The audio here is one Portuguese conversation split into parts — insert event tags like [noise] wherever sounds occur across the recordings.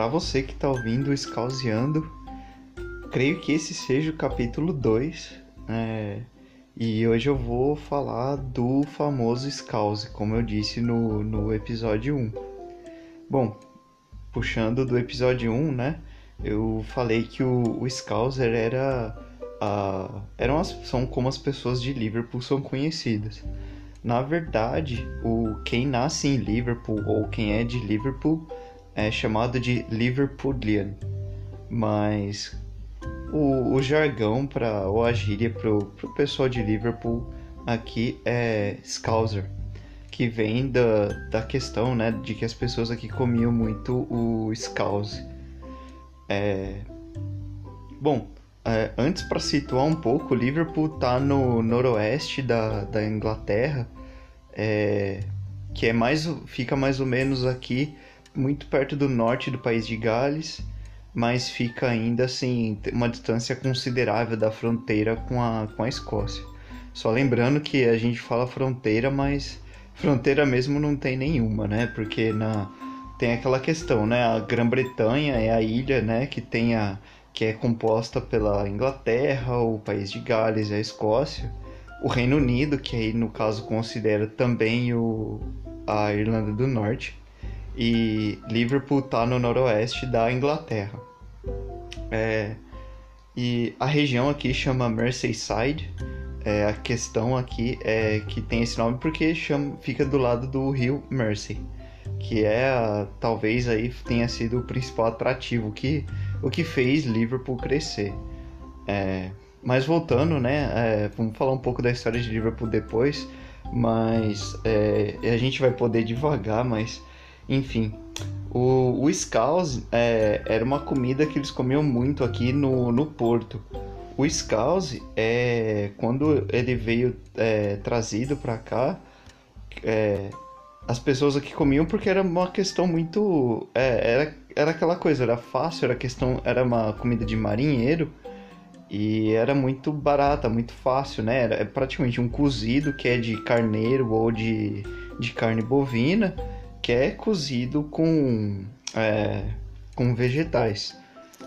para você que está ouvindo Escauseando, creio que esse seja o capítulo 2. É, e hoje eu vou falar do famoso Scause, como eu disse no, no episódio 1. Bom, puxando do episódio 1, né? Eu falei que o, o Scouser era. A, eram as, são como as pessoas de Liverpool são conhecidas. Na verdade, o quem nasce em Liverpool ou quem é de Liverpool é chamado de Liverpudlian. Mas o, o jargão para ou a gíria para o pessoal de Liverpool aqui é Scouser, que vem da, da questão né, de que as pessoas aqui comiam muito o Scouse. É... Bom, é, antes para situar um pouco, Liverpool está no noroeste da, da Inglaterra, é, que é mais fica mais ou menos aqui muito perto do norte do país de Gales, mas fica ainda assim uma distância considerável da fronteira com a, com a Escócia. Só lembrando que a gente fala fronteira, mas fronteira mesmo não tem nenhuma, né? Porque na tem aquela questão, né? A Grã-Bretanha é a ilha, né, que tem a que é composta pela Inglaterra, o país de Gales e a Escócia, o Reino Unido, que aí no caso considera também o, a Irlanda do Norte, e Liverpool está no noroeste da Inglaterra. É, e a região aqui chama Merseyside. É, a questão aqui é que tem esse nome porque chama, fica do lado do rio Mersey, que é talvez aí tenha sido o principal atrativo que o que fez Liverpool crescer. É, mas voltando, né, é, vamos falar um pouco da história de Liverpool depois, mas é, a gente vai poder devagar, mas enfim, o, o scouse é, era uma comida que eles comiam muito aqui no, no Porto. O scouse, é, quando ele veio é, trazido para cá, é, as pessoas aqui comiam porque era uma questão muito... É, era, era aquela coisa, era fácil, era questão, era uma comida de marinheiro e era muito barata, muito fácil, né? Era praticamente um cozido que é de carneiro ou de, de carne bovina que é cozido com, é, com vegetais,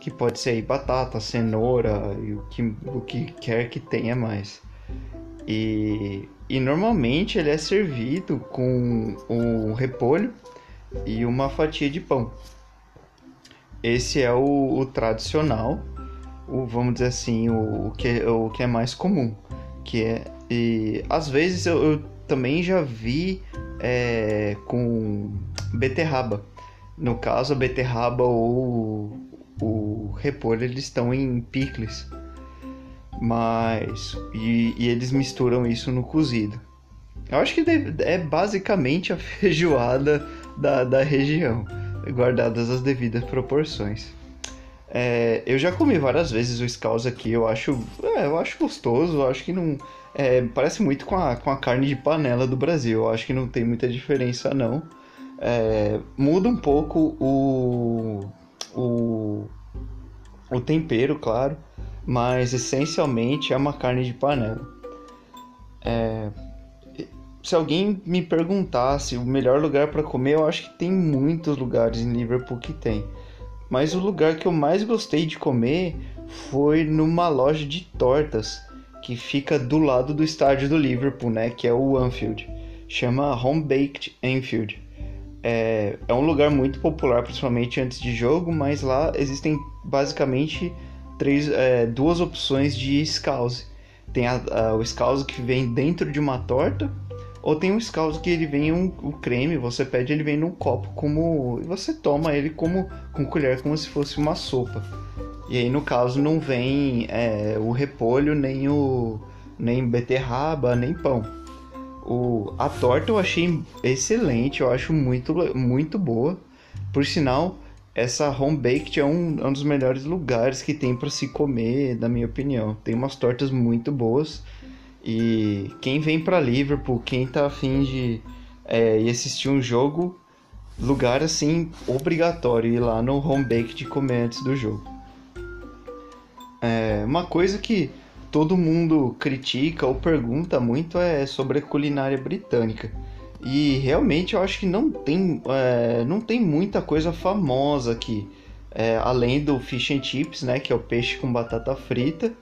que pode ser aí batata, cenoura e o que, o que quer que tenha mais. E, e normalmente ele é servido com o repolho e uma fatia de pão. Esse é o, o tradicional, o, vamos dizer assim, o, o, que, o que é mais comum. Que é, e às vezes eu, eu também já vi é, com beterraba. No caso, a beterraba ou o repolho eles estão em picles, mas e, e, eles misturam isso no cozido. Eu acho que é basicamente a [laughs] feijoada da, da região, guardadas as devidas proporções. É, eu já comi várias vezes o scouse aqui, eu acho, é, eu acho gostoso, eu acho que não é, parece muito com a, com a carne de panela do Brasil. Eu acho que não tem muita diferença, não. É, muda um pouco o, o, o tempero, claro, mas essencialmente é uma carne de panela. É, se alguém me perguntasse o melhor lugar para comer, eu acho que tem muitos lugares em Liverpool que tem. Mas o lugar que eu mais gostei de comer foi numa loja de tortas que fica do lado do estádio do Liverpool, né? Que é o Anfield. Chama Home Baked Anfield. É, é um lugar muito popular, principalmente antes de jogo, mas lá existem basicamente três, é, duas opções de scouse. Tem a, a, o scouse que vem dentro de uma torta, ou tem um scouse que ele vem um, creme, você pede ele vem num copo como e você toma ele como com colher como se fosse uma sopa. E aí, no caso, não vem é, o repolho, nem o nem beterraba, nem pão. O, a torta eu achei excelente, eu acho muito, muito boa. Por sinal, essa home baked é um, é um dos melhores lugares que tem para se comer, na minha opinião. Tem umas tortas muito boas. E quem vem para Liverpool, quem tá afim de é, ir assistir um jogo, lugar assim obrigatório ir lá no home baked comer antes do jogo. É, uma coisa que todo mundo critica ou pergunta muito é sobre a culinária britânica. E realmente eu acho que não tem, é, não tem muita coisa famosa aqui. É, além do fish and chips, né? Que é o peixe com batata frita.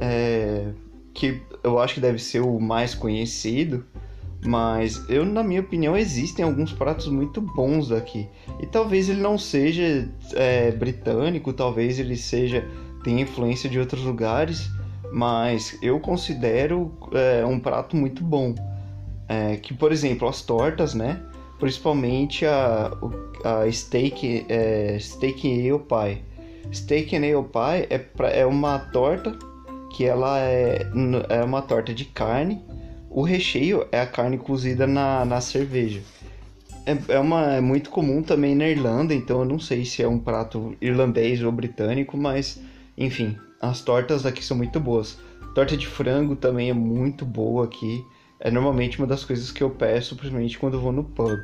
É, que eu acho que deve ser o mais conhecido. Mas eu, na minha opinião, existem alguns pratos muito bons daqui. E talvez ele não seja é, britânico, talvez ele seja tenha influência de outros lugares, mas eu considero é, um prato muito bom. É, que, por exemplo, as tortas, né? Principalmente a, a steak, é, steak ale pie. Steak and ale pie é, pra, é uma torta que ela é, é uma torta de carne o recheio é a carne cozida na, na cerveja. É, é, uma, é muito comum também na Irlanda, então eu não sei se é um prato irlandês ou britânico, mas enfim, as tortas aqui são muito boas. Torta de frango também é muito boa aqui. É normalmente uma das coisas que eu peço, principalmente quando eu vou no pub.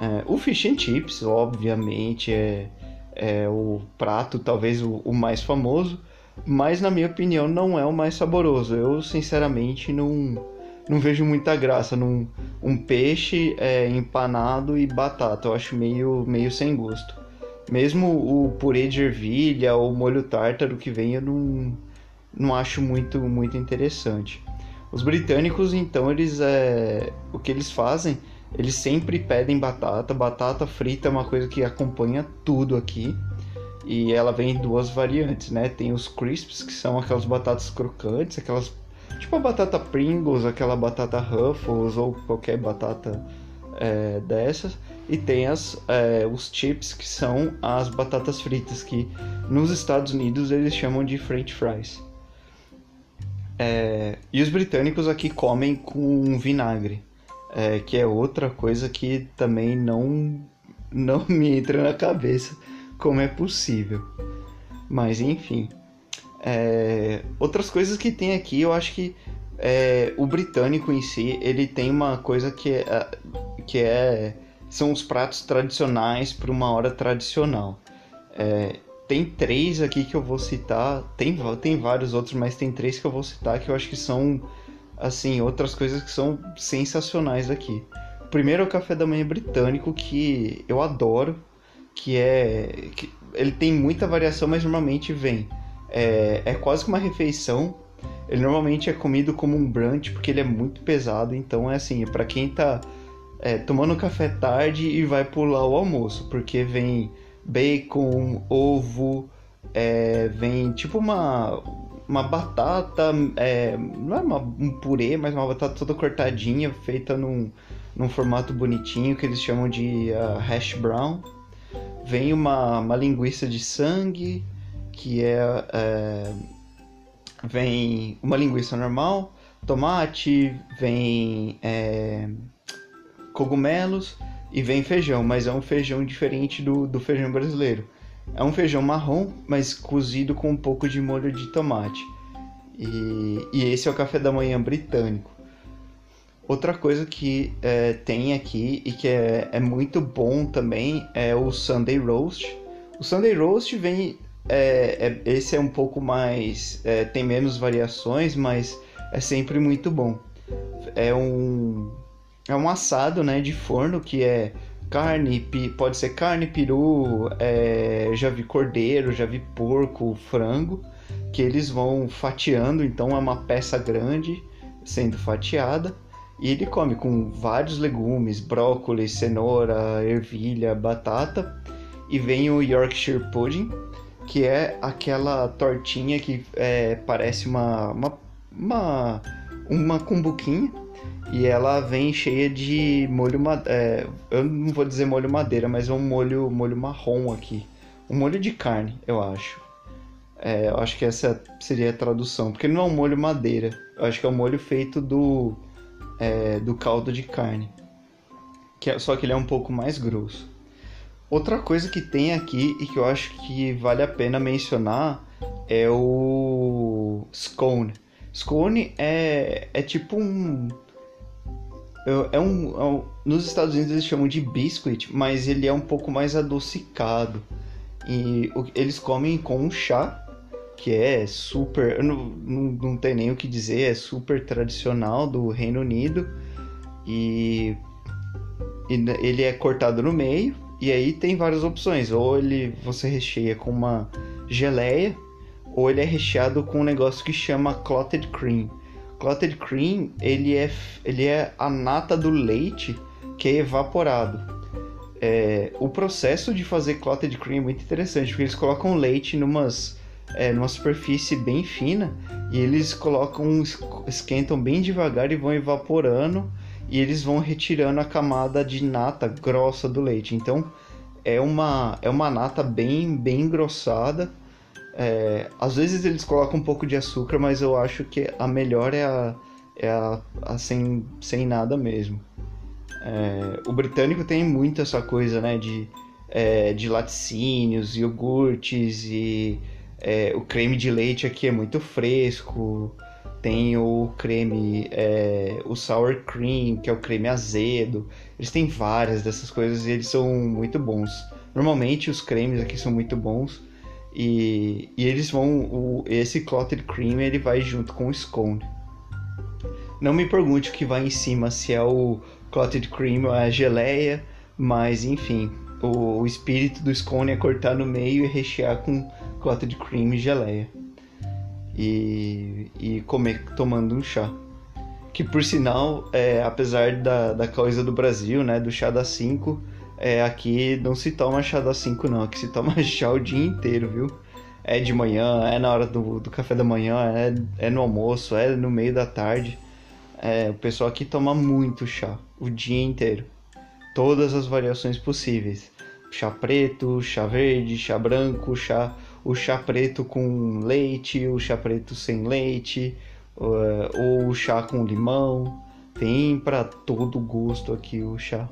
É, o fish and chips, obviamente, é, é o prato talvez o, o mais famoso, mas na minha opinião não é o mais saboroso. Eu sinceramente não não vejo muita graça num um peixe é, empanado e batata. Eu acho meio, meio sem gosto. Mesmo o purê de ervilha ou molho tártaro que vem, eu não, não acho muito, muito interessante. Os britânicos, então, eles é, o que eles fazem? Eles sempre pedem batata. Batata frita é uma coisa que acompanha tudo aqui. E ela vem em duas variantes, né? Tem os crisps, que são aquelas batatas crocantes, aquelas Tipo a batata Pringles, aquela batata Ruffles ou qualquer batata é, dessas. E tem as, é, os chips, que são as batatas fritas, que nos Estados Unidos eles chamam de French fries. É, e os britânicos aqui comem com vinagre, é, que é outra coisa que também não, não [laughs] me entra na cabeça como é possível. Mas enfim. É, outras coisas que tem aqui, eu acho que é, o britânico em si, ele tem uma coisa que é, que é são os pratos tradicionais para uma hora tradicional. É, tem três aqui que eu vou citar, tem, tem vários outros, mas tem três que eu vou citar que eu acho que são, assim, outras coisas que são sensacionais aqui. O primeiro é o café da manhã britânico, que eu adoro, que é... Que ele tem muita variação, mas normalmente vem é, é quase que uma refeição. Ele normalmente é comido como um brunch porque ele é muito pesado. Então é assim, para quem tá é, tomando café tarde e vai pular o almoço, porque vem bacon, ovo, é, vem tipo uma uma batata, é, não é uma, um purê, mas uma batata toda cortadinha, feita num, num formato bonitinho que eles chamam de uh, hash brown. Vem uma, uma linguiça de sangue, que é, é vem uma linguiça normal, tomate, vem é, cogumelos e vem feijão, mas é um feijão diferente do, do feijão brasileiro. É um feijão marrom, mas cozido com um pouco de molho de tomate. E, e esse é o café da manhã britânico. Outra coisa que é, tem aqui e que é, é muito bom também é o Sunday Roast. O Sunday Roast vem é, é, esse é um pouco mais. É, tem menos variações, mas é sempre muito bom. É um. É um assado né, de forno que é carne, pode ser carne, peru, é, já vi cordeiro, já vi porco, frango, que eles vão fatiando, então é uma peça grande sendo fatiada. E ele come com vários legumes, brócolis, cenoura, ervilha, batata. E vem o Yorkshire Pudding, que é aquela tortinha que é, parece uma, uma, uma, uma cumbuquinha e ela vem cheia de molho é, eu não vou dizer molho madeira, mas é um molho molho marrom aqui, um molho de carne, eu acho. É, eu acho que essa seria a tradução, porque não é um molho madeira, eu acho que é um molho feito do é, do caldo de carne, que é, só que ele é um pouco mais grosso. Outra coisa que tem aqui e que eu acho que vale a pena mencionar é o scone. Scone é, é tipo um é, um, é um, nos Estados Unidos eles chamam de biscuit, mas ele é um pouco mais adocicado. E o, eles comem com um chá, que é super. Não, não, não tem nem o que dizer, é super tradicional do Reino Unido. E, e ele é cortado no meio e aí tem várias opções. Ou ele você recheia com uma geleia, ou ele é recheado com um negócio que chama clotted cream. Clotted cream, ele é, ele é a nata do leite que é evaporado. É, o processo de fazer clotted cream é muito interessante, porque eles colocam leite numas, é, numa superfície bem fina e eles colocam, esquentam bem devagar e vão evaporando e eles vão retirando a camada de nata grossa do leite. Então é uma, é uma nata bem, bem engrossada. É, às vezes eles colocam um pouco de açúcar, mas eu acho que a melhor é a, é a, a sem, sem nada mesmo. É, o britânico tem muito essa coisa né, de, é, de laticínios, iogurtes e é, o creme de leite aqui é muito fresco. Tem o creme, é, o sour cream, que é o creme azedo. Eles têm várias dessas coisas e eles são muito bons. Normalmente os cremes aqui são muito bons. E, e eles vão. O, esse clotted cream ele vai junto com o scone. Não me pergunte o que vai em cima, se é o clotted cream ou é a geleia, mas enfim, o, o espírito do scone é cortar no meio e rechear com clotted cream e geleia e, e comer tomando um chá. Que por sinal, é, apesar da, da coisa do Brasil, né, do chá das 5, é, aqui não se toma chá das 5 não, aqui se toma [laughs] chá o dia inteiro, viu? É de manhã, é na hora do, do café da manhã, é, é no almoço, é no meio da tarde. É, o pessoal aqui toma muito chá, o dia inteiro. Todas as variações possíveis. Chá preto, chá verde, chá branco, chá o chá preto com leite, o chá preto sem leite, ou o chá com limão. Tem para todo gosto aqui o chá.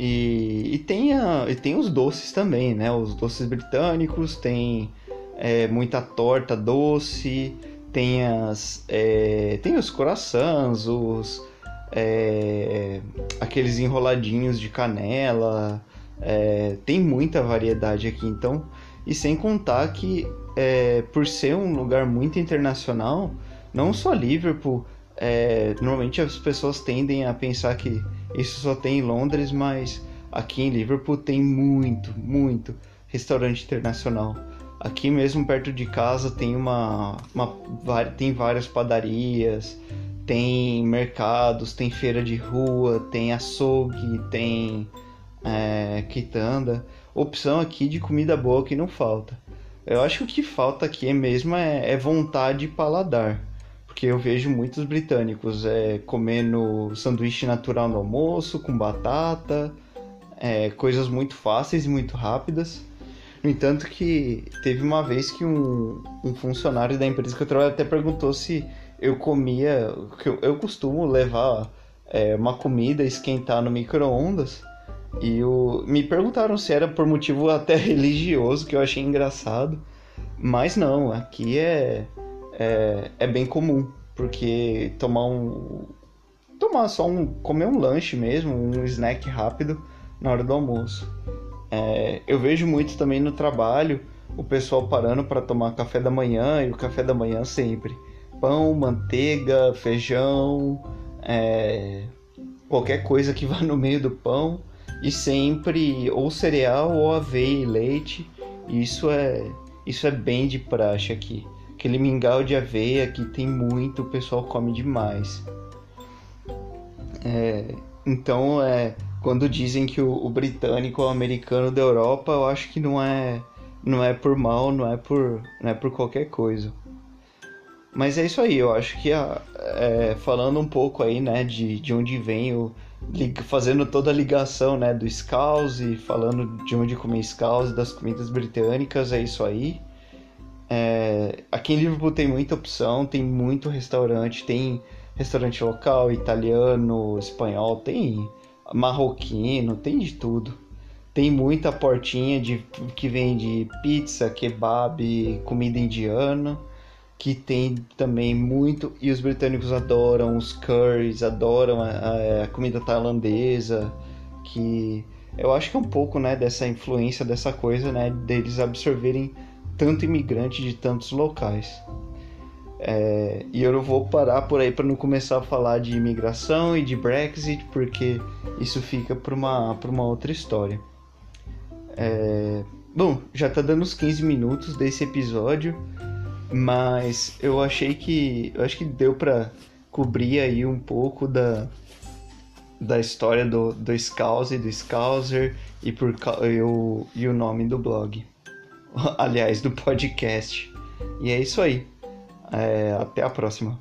E, e, tem, a, e tem os doces também, né? Os doces britânicos, tem é, muita torta doce, tem, as, é, tem os croissants, os, é, aqueles enroladinhos de canela, é, tem muita variedade aqui, então. E sem contar que, é, por ser um lugar muito internacional, não só Liverpool, é, normalmente as pessoas tendem a pensar que isso só tem em Londres, mas aqui em Liverpool tem muito, muito restaurante internacional. Aqui mesmo perto de casa tem uma, uma tem várias padarias, tem mercados, tem feira de rua, tem açougue, tem é, quitanda, opção aqui de comida boa que não falta. Eu acho que o que falta aqui mesmo é, é vontade e paladar. Porque eu vejo muitos britânicos é, comendo sanduíche natural no almoço, com batata, é, coisas muito fáceis e muito rápidas. No entanto que teve uma vez que um, um funcionário da empresa que eu trabalho até perguntou se eu comia... que eu, eu costumo levar é, uma comida esquentar no micro-ondas e o... me perguntaram se era por motivo até [laughs] religioso, que eu achei engraçado. Mas não, aqui é, é, é bem comum, porque tomar um. Tomar só um. comer um lanche mesmo, um snack rápido na hora do almoço. É, eu vejo muito também no trabalho o pessoal parando para tomar café da manhã e o café da manhã sempre pão, manteiga, feijão, é, qualquer coisa que [laughs] vá no meio do pão e sempre ou cereal ou aveia e leite. Isso é isso é bem de praxe aqui. Aquele mingau de aveia que tem muito, o pessoal come demais. É, então é quando dizem que o, o, britânico é o americano da Europa, eu acho que não é não é por mal, não é por não é por qualquer coisa. Mas é isso aí, eu acho que a, é, falando um pouco aí, né, de, de onde vem o, fazendo toda a ligação né, do Scouse, falando de onde comer Scouse, das comidas britânicas, é isso aí. É, aqui em Liverpool tem muita opção, tem muito restaurante, tem restaurante local, italiano, espanhol, tem marroquino, tem de tudo. Tem muita portinha de que vende pizza, kebab, comida indiana que tem também muito e os britânicos adoram os curries, adoram a, a, comida tailandesa, que eu acho que é um pouco, né, dessa influência dessa coisa, né, deles absorverem tanto imigrante de tantos locais. É, e eu não vou parar por aí para não começar a falar de imigração e de Brexit, porque isso fica para uma, uma outra história. É, bom, já tá dando uns 15 minutos desse episódio, mas eu achei que. Eu acho que deu para cobrir aí um pouco da, da história do, do Scouse e do Scouser e, por, e, o, e o nome do blog. [laughs] Aliás, do podcast. E é isso aí. É, até a próxima.